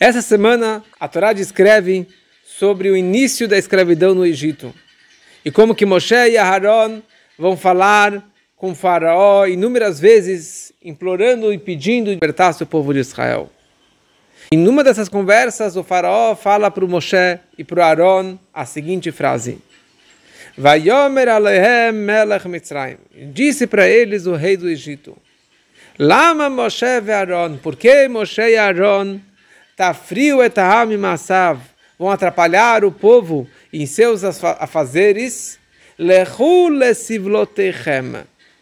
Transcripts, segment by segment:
Essa semana a Torá descreve sobre o início da escravidão no Egito e como que Moshe e Aharon vão falar com faraó inúmeras vezes implorando e pedindo libertar o povo de Israel. Em numa dessas conversas, o faraó fala para o Moshe e para o Aaron a seguinte frase: Vayomer alehem melech Mitzrayim. Disse para eles o rei do Egito: Lama Moshe e Aaron. Por que Moshe e Aaron tá frio etaham masav vão atrapalhar o povo em seus afazeres? Lehu.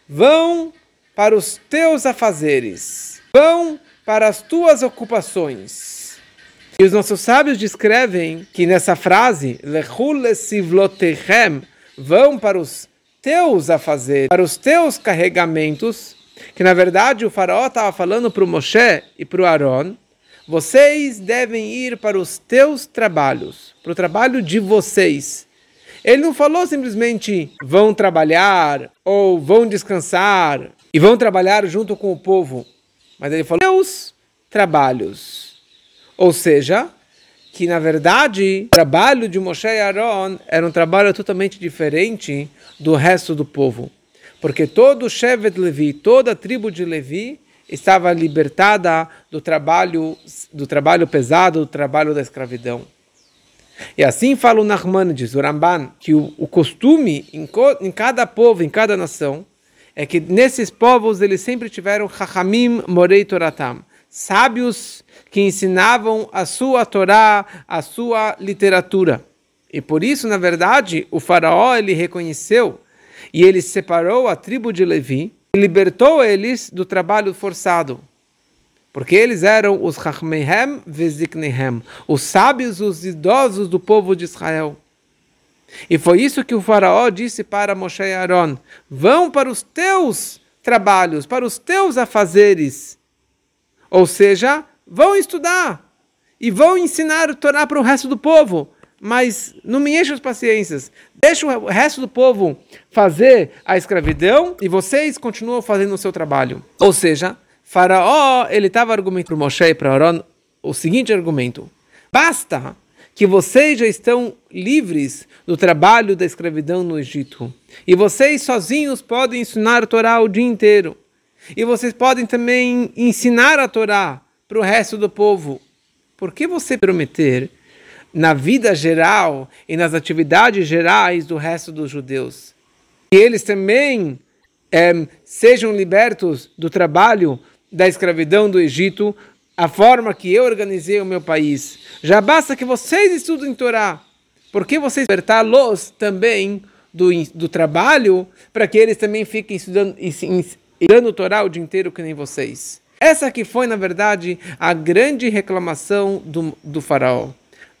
Vão para os teus afazeres. Vão para as tuas ocupações. E os nossos sábios descrevem que nessa frase, vão para os teus afazeres, para os teus carregamentos, que na verdade o faraó estava falando para o Moshe e para o Aaron, vocês devem ir para os teus trabalhos, para o trabalho de vocês. Ele não falou simplesmente vão trabalhar ou vão descansar e vão trabalhar junto com o povo. Mas ele falou meus trabalhos. Ou seja, que na verdade o trabalho de Moshe e Aaron era um trabalho totalmente diferente do resto do povo. Porque todo o Shevet Levi, toda a tribo de Levi estava libertada do trabalho, do trabalho pesado, do trabalho da escravidão. E assim fala o Nachmanides, o Ramban, que o, o costume em, em cada povo, em cada nação, é que nesses povos eles sempre tiveram Chachamim Morei Toratam, sábios que ensinavam a sua Torá, a sua literatura. E por isso, na verdade, o faraó ele reconheceu e ele separou a tribo de Levi libertou eles do trabalho forçado. Porque eles eram os Chachmehem Veziknehem, os sábios, os idosos do povo de Israel. E foi isso que o faraó disse para Moshe e Aaron: vão para os teus trabalhos, para os teus afazeres. Ou seja, vão estudar e vão ensinar o Torá para o resto do povo. Mas não me enche as paciências. Deixa o resto do povo fazer a escravidão e vocês continuam fazendo o seu trabalho. Ou seja, Faraó, ele estava argumentando para Moshe e para Aaron o seguinte argumento: basta que vocês já estão livres do trabalho da escravidão no Egito. E vocês sozinhos podem ensinar a Torá o dia inteiro. E vocês podem também ensinar a Torá para o resto do povo. Por que você prometer na vida geral e nas atividades gerais do resto dos judeus? Que eles também é, sejam libertos do trabalho da escravidão do Egito a forma que eu organizei o meu país. Já basta que vocês estudem Torá. Por que vocês libertá-los também do, do trabalho para que eles também fiquem estudando, estudando Torá o dia inteiro que nem vocês? Essa que foi, na verdade, a grande reclamação do, do faraó.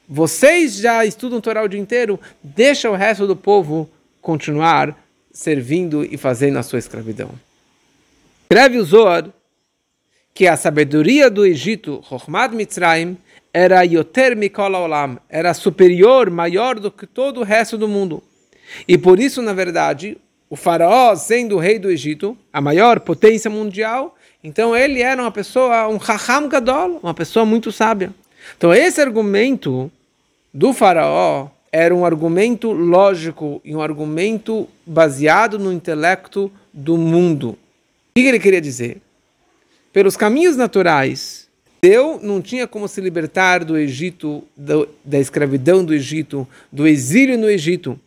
Vocês já estudam Torá o dia inteiro, deixa o resto do povo continuar servindo e fazendo a sua escravidão. Escreve o Zohar que a sabedoria do Egito, Chochmad Mitzrayim, era Yoter Mikol Olam, era superior, maior do que todo o resto do mundo. E por isso, na verdade, o faraó, sendo o rei do Egito, a maior potência mundial, então ele era uma pessoa, um Chacham Gadol, uma pessoa muito sábia. Então esse argumento do faraó era um argumento lógico e um argumento baseado no intelecto do mundo. O que ele queria dizer? pelos caminhos naturais, Deus não tinha como se libertar do Egito, do, da escravidão do Egito, do exílio no Egito.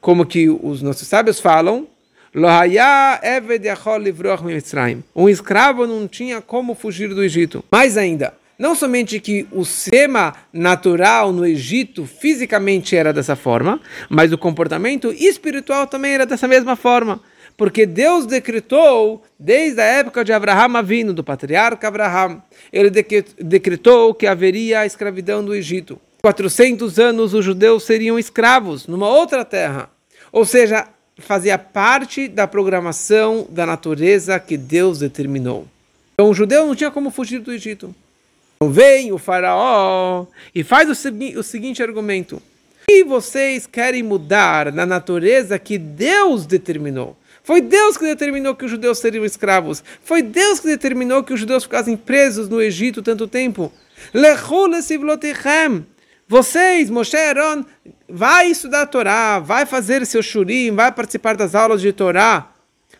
Como que os nossos sábios falam, um escravo não tinha como fugir do Egito. Mais ainda, não somente que o sistema natural no Egito fisicamente era dessa forma, mas o comportamento espiritual também era dessa mesma forma porque Deus decretou, desde a época de Abraham vindo, do patriarca Abraham, ele decretou que haveria a escravidão do Egito. 400 anos os judeus seriam escravos numa outra terra. Ou seja, fazia parte da programação da natureza que Deus determinou. Então o judeu não tinha como fugir do Egito. Então vem o faraó e faz o, segui o seguinte argumento. E vocês querem mudar na natureza que Deus determinou. Foi Deus que determinou que os judeus seriam escravos. Foi Deus que determinou que os judeus ficassem presos no Egito tanto tempo. Vocês, Moshe Aaron, vai estudar a Torá, vai fazer seu shurim, vai participar das aulas de Torá,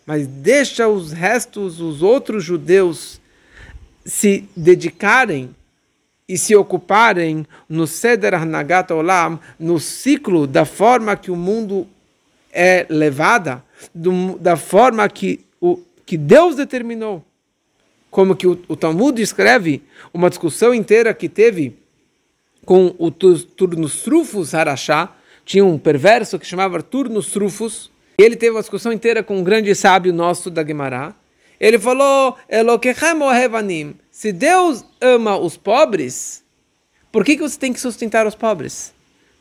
mas deixa os restos, os outros judeus, se dedicarem e se ocuparem no Seder Hanagat Olam, no ciclo da forma que o mundo é levada, do, da forma que, o, que Deus determinou. Como que o, o Talmud escreve uma discussão inteira que teve com o Turnus Trufus Harachá, tinha um perverso que chamava Turnus Trufus, ele teve uma discussão inteira com um grande sábio nosso da Gemara. Ele falou, se Deus ama os pobres, por que, que você tem que sustentar os pobres?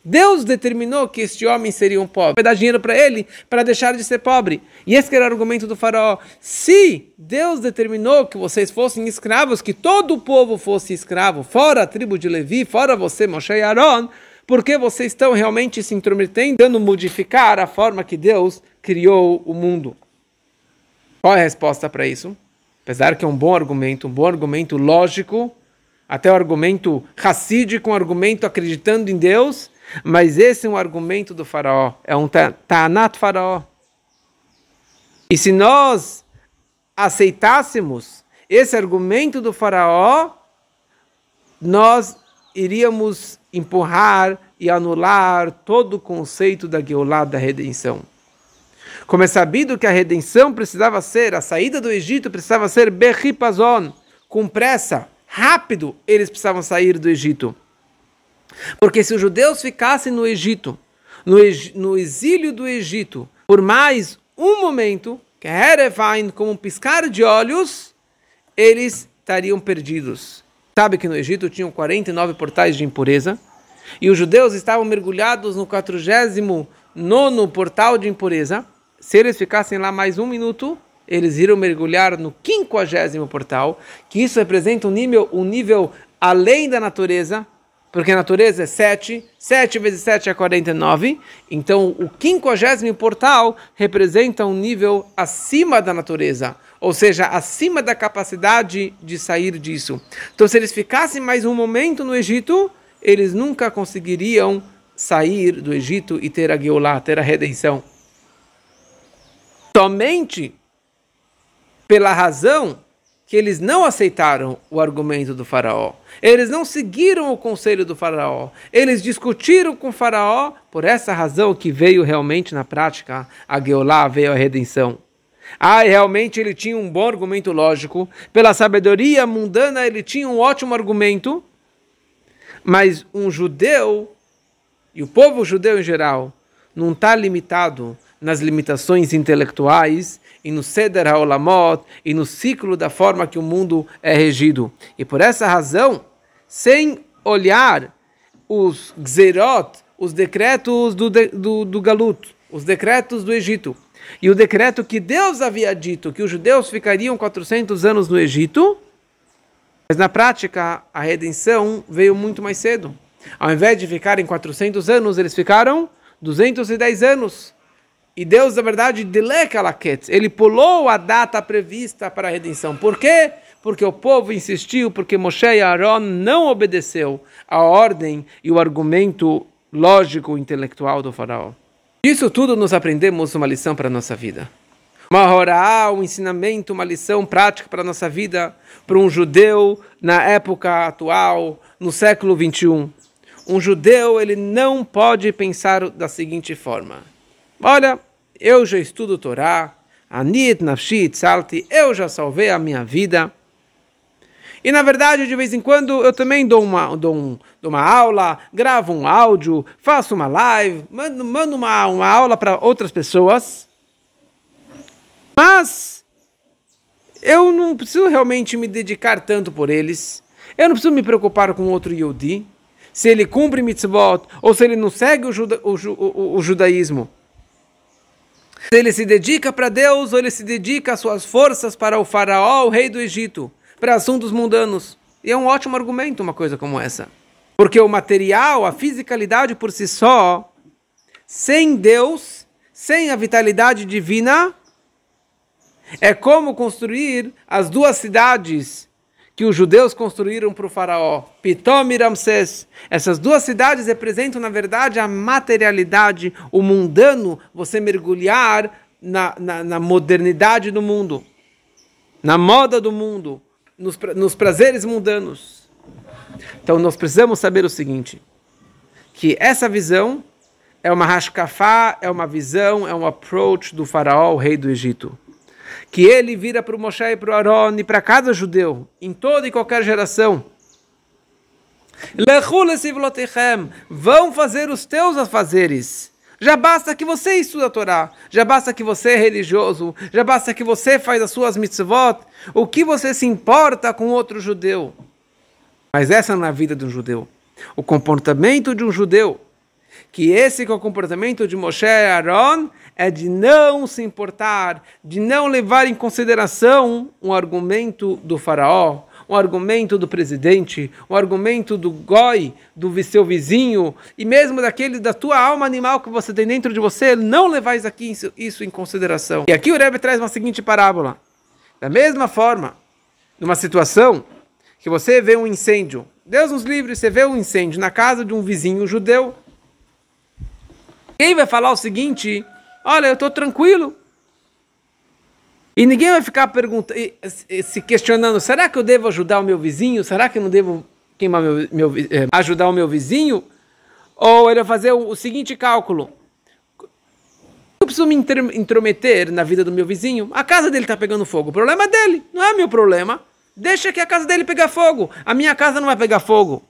Deus determinou que este homem seria um pobre. Vai dar dinheiro para ele para deixar de ser pobre. E esse era o argumento do faraó. Se Deus determinou que vocês fossem escravos, que todo o povo fosse escravo, fora a tribo de Levi, fora você, Moshe e Aaron, porque vocês estão realmente se intrometendo, tentando modificar a forma que Deus criou o mundo. Qual é a resposta para isso? Apesar que é um bom argumento, um bom argumento lógico, até o argumento racídico, um argumento acreditando em Deus, mas esse é um argumento do faraó, é um Tanat faraó. E se nós aceitássemos esse argumento do faraó, nós iríamos empurrar e anular todo o conceito da Geulah, da redenção. Como é sabido que a redenção precisava ser, a saída do Egito precisava ser berripazon, com pressa, rápido, eles precisavam sair do Egito. Porque se os judeus ficassem no Egito, no, no exílio do Egito, por mais um momento, que Herevain, como um piscar de olhos, eles estariam perdidos. Sabe que no Egito tinham 49 portais de impureza e os judeus estavam mergulhados no 49 portal de impureza. Se eles ficassem lá mais um minuto, eles iriam mergulhar no 50 portal, que isso representa um nível, um nível além da natureza, porque a natureza é 7, 7 vezes 7 é 49, então o 50 portal representa um nível acima da natureza ou seja, acima da capacidade de sair disso. Então, se eles ficassem mais um momento no Egito, eles nunca conseguiriam sair do Egito e ter a Geulah, ter a redenção. Somente pela razão que eles não aceitaram o argumento do faraó. Eles não seguiram o conselho do faraó. Eles discutiram com o faraó, por essa razão que veio realmente na prática a Geulah, veio a redenção. Ah, realmente ele tinha um bom argumento lógico. Pela sabedoria mundana, ele tinha um ótimo argumento. Mas um judeu, e o povo judeu em geral, não está limitado nas limitações intelectuais e no Seder HaOlamot e no ciclo da forma que o mundo é regido. E por essa razão, sem olhar os Gzerot, os decretos do, do, do Galut, os decretos do Egito, e o decreto que Deus havia dito que os judeus ficariam 400 anos no Egito, mas na prática a redenção veio muito mais cedo. Ao invés de ficarem 400 anos, eles ficaram 210 anos. E Deus, na verdade, ele pulou a data prevista para a redenção. Por quê? Porque o povo insistiu, porque Moshe e Aaron não obedeceu a ordem e o argumento lógico intelectual do faraó. Isso tudo nos aprendemos uma lição para a nossa vida. Uma hora, um ensinamento, uma lição prática para a nossa vida, para um judeu na época atual, no século 21. Um judeu, ele não pode pensar da seguinte forma. Olha, eu já estudo Torá, Anit, Nafshi, Salti, eu já salvei a minha vida. E na verdade, de vez em quando, eu também dou uma, dou, um, dou uma aula, gravo um áudio, faço uma live, mando, mando uma, uma aula para outras pessoas. Mas eu não preciso realmente me dedicar tanto por eles. Eu não preciso me preocupar com outro Yodi, se ele cumpre mitzvot ou se ele não segue o, juda, o, o, o judaísmo. Se ele se dedica para Deus ou ele se dedica às suas forças para o faraó, o rei do Egito para assuntos mundanos. E é um ótimo argumento uma coisa como essa. Porque o material, a fisicalidade por si só, sem Deus, sem a vitalidade divina, é como construir as duas cidades que os judeus construíram para o faraó, Pitom e Ramsés. Essas duas cidades representam, na verdade, a materialidade, o mundano, você mergulhar na, na, na modernidade do mundo, na moda do mundo, nos, nos prazeres mundanos. Então nós precisamos saber o seguinte, que essa visão é uma rashkafá, é uma visão, é um approach do faraó, rei do Egito que ele vira para o Moshe e para o Aaron e para cada judeu, em toda e qualquer geração. Vão fazer os teus afazeres. Já basta que você estuda a Torá, já basta que você é religioso, já basta que você faz as suas mitzvot. O que você se importa com outro judeu? Mas essa não é a vida de um judeu. O comportamento de um judeu, que esse que é o comportamento de Moshe e Aaron, é de não se importar, de não levar em consideração um argumento do faraó, um argumento do presidente, um argumento do goi, do seu vizinho, e mesmo daquele da tua alma animal que você tem dentro de você, não levar isso, aqui, isso em consideração. E aqui o Rebbe traz uma seguinte parábola. Da mesma forma, numa situação que você vê um incêndio, Deus nos livre, você vê um incêndio na casa de um vizinho judeu, quem vai falar o seguinte Olha, eu estou tranquilo. E ninguém vai ficar perguntando, se questionando: será que eu devo ajudar o meu vizinho? Será que eu não devo queimar meu, meu, eh, ajudar o meu vizinho? Ou ele vai fazer o, o seguinte cálculo: eu preciso me intrometer na vida do meu vizinho? A casa dele está pegando fogo. O problema é dele, não é meu problema. Deixa que a casa dele pegar fogo. A minha casa não vai pegar fogo.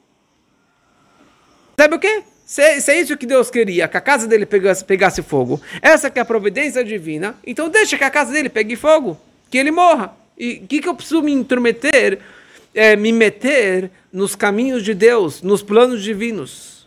Sabe o quê? Se, se, é isso que Deus queria, que a casa dele pegasse, pegasse fogo, essa que é a providência divina, então deixa que a casa dele pegue fogo, que ele morra. E o que, que eu preciso me intrometer, é, me meter nos caminhos de Deus, nos planos divinos?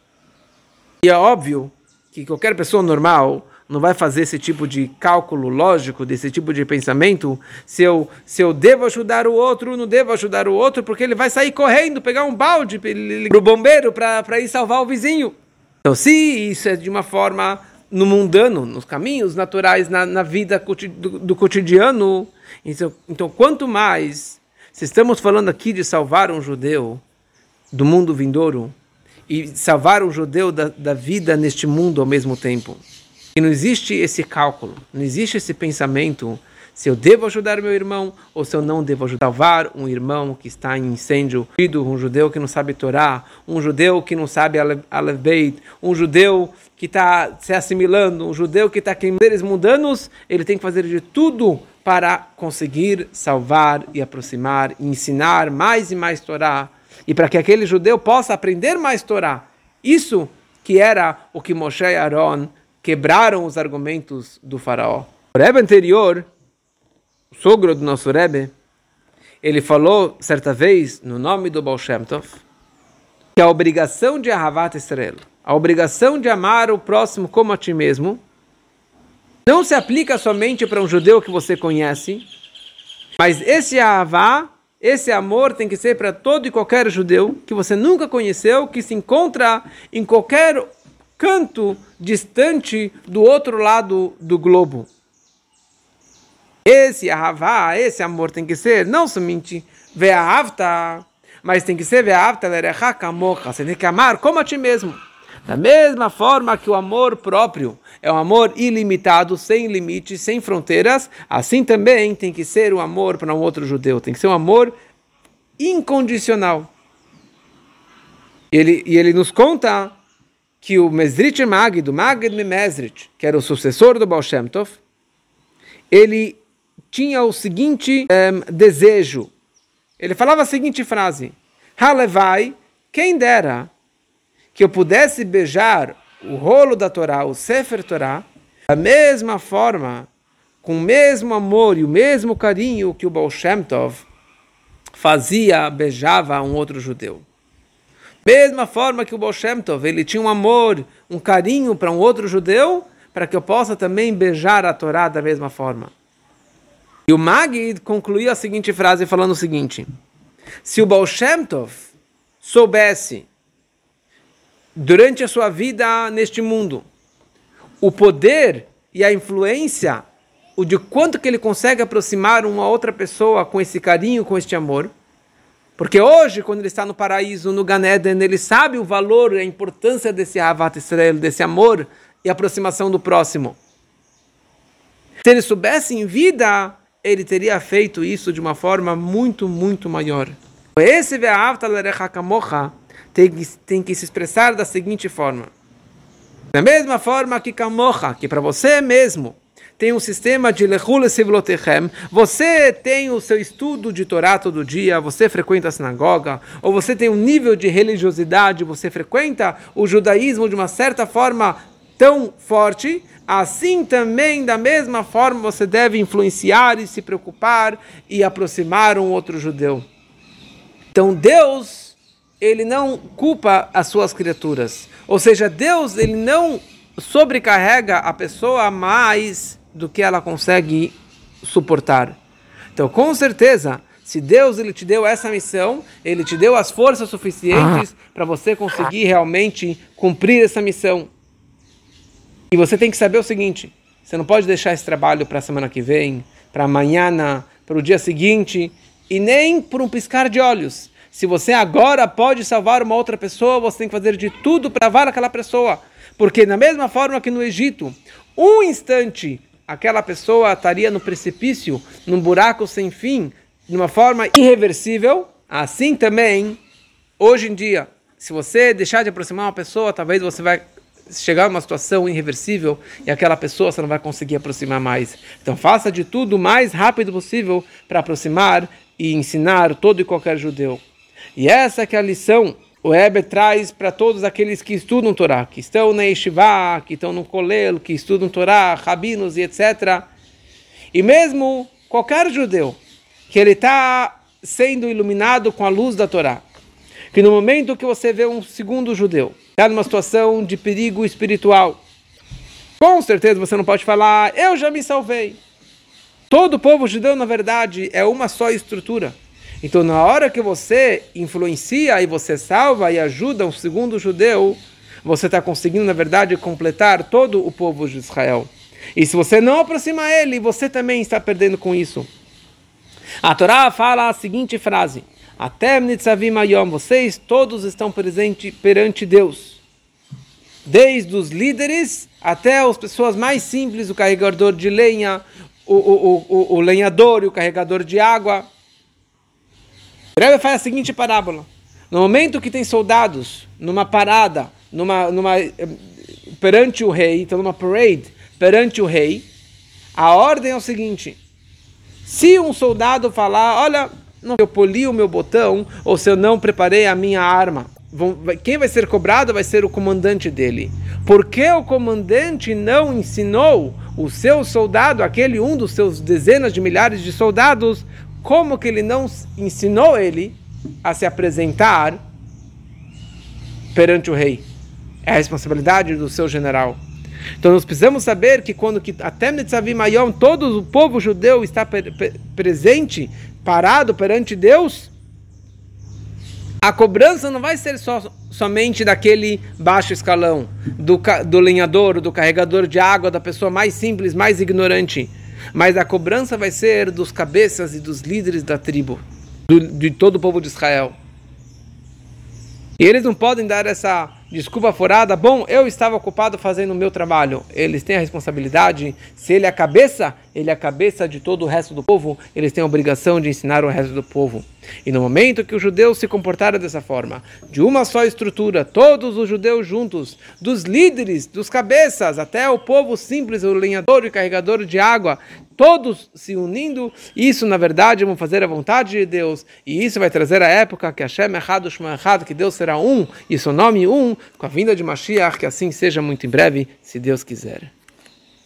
E é óbvio que qualquer pessoa normal não vai fazer esse tipo de cálculo lógico, desse tipo de pensamento, se eu, se eu devo ajudar o outro, não devo ajudar o outro, porque ele vai sair correndo, pegar um balde para o bombeiro para ir salvar o vizinho. Então, se isso é de uma forma no mundano, nos caminhos naturais, na, na vida do, do cotidiano, então, então, quanto mais, se estamos falando aqui de salvar um judeu do mundo vindouro e salvar um judeu da, da vida neste mundo ao mesmo tempo, e não existe esse cálculo, não existe esse pensamento se eu devo ajudar meu irmão ou se eu não devo ajudar. Salvar um irmão que está em incêndio, um judeu que não sabe Torá, um judeu que não sabe Alevbeit, um judeu que está se assimilando, um judeu que está queimando seres mundanos, ele tem que fazer de tudo para conseguir salvar e aproximar, e ensinar mais e mais Torá, e para que aquele judeu possa aprender mais Torá. Isso que era o que Moshe e Aaron quebraram os argumentos do faraó. O Rebbe anterior o sogro do nosso Rebbe, ele falou certa vez, no nome do Baal Shem Tov, que a obrigação de Ahavat Israel, a obrigação de amar o próximo como a ti mesmo, não se aplica somente para um judeu que você conhece, mas esse Ahavá, esse amor tem que ser para todo e qualquer judeu que você nunca conheceu, que se encontra em qualquer canto distante do outro lado do globo. Esse ahavá, esse amor tem que ser não somente ve'ahavta, mas tem que ser ve'ahavta lerechakamocha. Você tem que amar como a ti mesmo. Da mesma forma que o amor próprio é um amor ilimitado, sem limites, sem fronteiras, assim também tem que ser o amor para um outro judeu. Tem que ser um amor incondicional. E ele, e ele nos conta que o Mesrit Mag, do Magid Mesrit, que era o sucessor do Baal Shem Tov, ele tinha o seguinte um, desejo. Ele falava a seguinte frase: Halevai, quem dera que eu pudesse beijar o rolo da Torá, o Sefer Torá, da mesma forma, com o mesmo amor e o mesmo carinho que o Baal Shem Tov fazia, beijava um outro judeu. Mesma forma que o Baal Shem Tov, ele tinha um amor, um carinho para um outro judeu, para que eu possa também beijar a Torá da mesma forma. E o Magid concluiu a seguinte frase falando o seguinte: Se o Baal Shem Tov soubesse durante a sua vida neste mundo o poder e a influência, o de quanto que ele consegue aproximar uma outra pessoa com esse carinho, com este amor, Porque hoje, quando ele está no paraíso, no Ganeden, ele sabe o valor a importância desse Havat Israel, desse amor e aproximação do próximo. Se ele soubesse em vida, ele teria feito isso de uma forma muito, muito maior. Esse tem que, tem que se expressar da seguinte forma. Da mesma forma que Kamocha, que para você mesmo tem um sistema de Lechule Sivlotechem, você tem o seu estudo de Torá todo dia, você frequenta a sinagoga, ou você tem um nível de religiosidade, você frequenta o judaísmo de uma certa forma tão forte, assim também, da mesma forma, você deve influenciar e se preocupar e aproximar um outro judeu. Então Deus, ele não culpa as suas criaturas. Ou seja, Deus, ele não sobrecarrega a pessoa mais do que ela consegue suportar. Então, com certeza, se Deus ele te deu essa missão, ele te deu as forças suficientes ah. para você conseguir realmente cumprir essa missão. E você tem que saber o seguinte: você não pode deixar esse trabalho para a semana que vem, para amanhã, para o dia seguinte e nem por um piscar de olhos. Se você agora pode salvar uma outra pessoa, você tem que fazer de tudo para salvar aquela pessoa. Porque, da mesma forma que no Egito, um instante aquela pessoa estaria no precipício, num buraco sem fim, de uma forma irreversível, assim também, hoje em dia, se você deixar de aproximar uma pessoa, talvez você vai chegar a uma situação irreversível e aquela pessoa você não vai conseguir aproximar mais. Então faça de tudo o mais rápido possível para aproximar e ensinar todo e qualquer judeu. E essa que é a lição o Heber traz para todos aqueles que estudam Torá, que estão na Yeshiva, que estão no Kolel, que estudam Torá, rabinos e etc. E mesmo qualquer judeu que ele está sendo iluminado com a luz da Torá, que no momento que você vê um segundo judeu, está numa situação de perigo espiritual, com certeza você não pode falar, eu já me salvei. Todo o povo judeu, na verdade, é uma só estrutura. Então, na hora que você influencia e você salva e ajuda um segundo judeu, você está conseguindo, na verdade, completar todo o povo de Israel. E se você não aproxima ele, você também está perdendo com isso. A Torá fala a seguinte frase: Até Ayom, vocês todos estão presentes perante Deus. Desde os líderes até as pessoas mais simples, o carregador de lenha, o, o, o, o lenhador e o carregador de água. O Rebbe faz a seguinte parábola. No momento que tem soldados numa parada, numa, numa, eh, perante o rei, então numa parade, perante o rei, a ordem é o seguinte: se um soldado falar, olha, não, eu poli o meu botão, ou se eu não preparei a minha arma, quem vai ser cobrado vai ser o comandante dele. Porque o comandante não ensinou o seu soldado, aquele um dos seus dezenas de milhares de soldados, como que ele não ensinou ele a se apresentar perante o rei? É a responsabilidade do seu general. Então nós precisamos saber que quando que até Netzavim Ayom, todo o povo judeu está presente, parado perante Deus, a cobrança não vai ser só, somente daquele baixo escalão, do, do lenhador, do carregador de água, da pessoa mais simples, mais ignorante. Mas a cobrança vai ser dos cabeças e dos líderes da tribo, do, de todo o povo de Israel. E eles não podem dar essa desculpa furada. Bom, eu estava ocupado fazendo o meu trabalho. Eles têm a responsabilidade. Se ele é a cabeça, ele é a cabeça de todo o resto do povo. Eles têm a obrigação de ensinar o resto do povo. E no momento que os judeus se comportaram dessa forma, de uma só estrutura, todos os judeus juntos, dos líderes, dos cabeças, até o povo simples, o lenhador e carregador de água, todos se unindo, isso na verdade vão fazer a vontade de Deus, e isso vai trazer a época que Hashem errado, Shema errado, que Deus será um, e seu nome um, com a vinda de Mashiach, que assim seja muito em breve, se Deus quiser.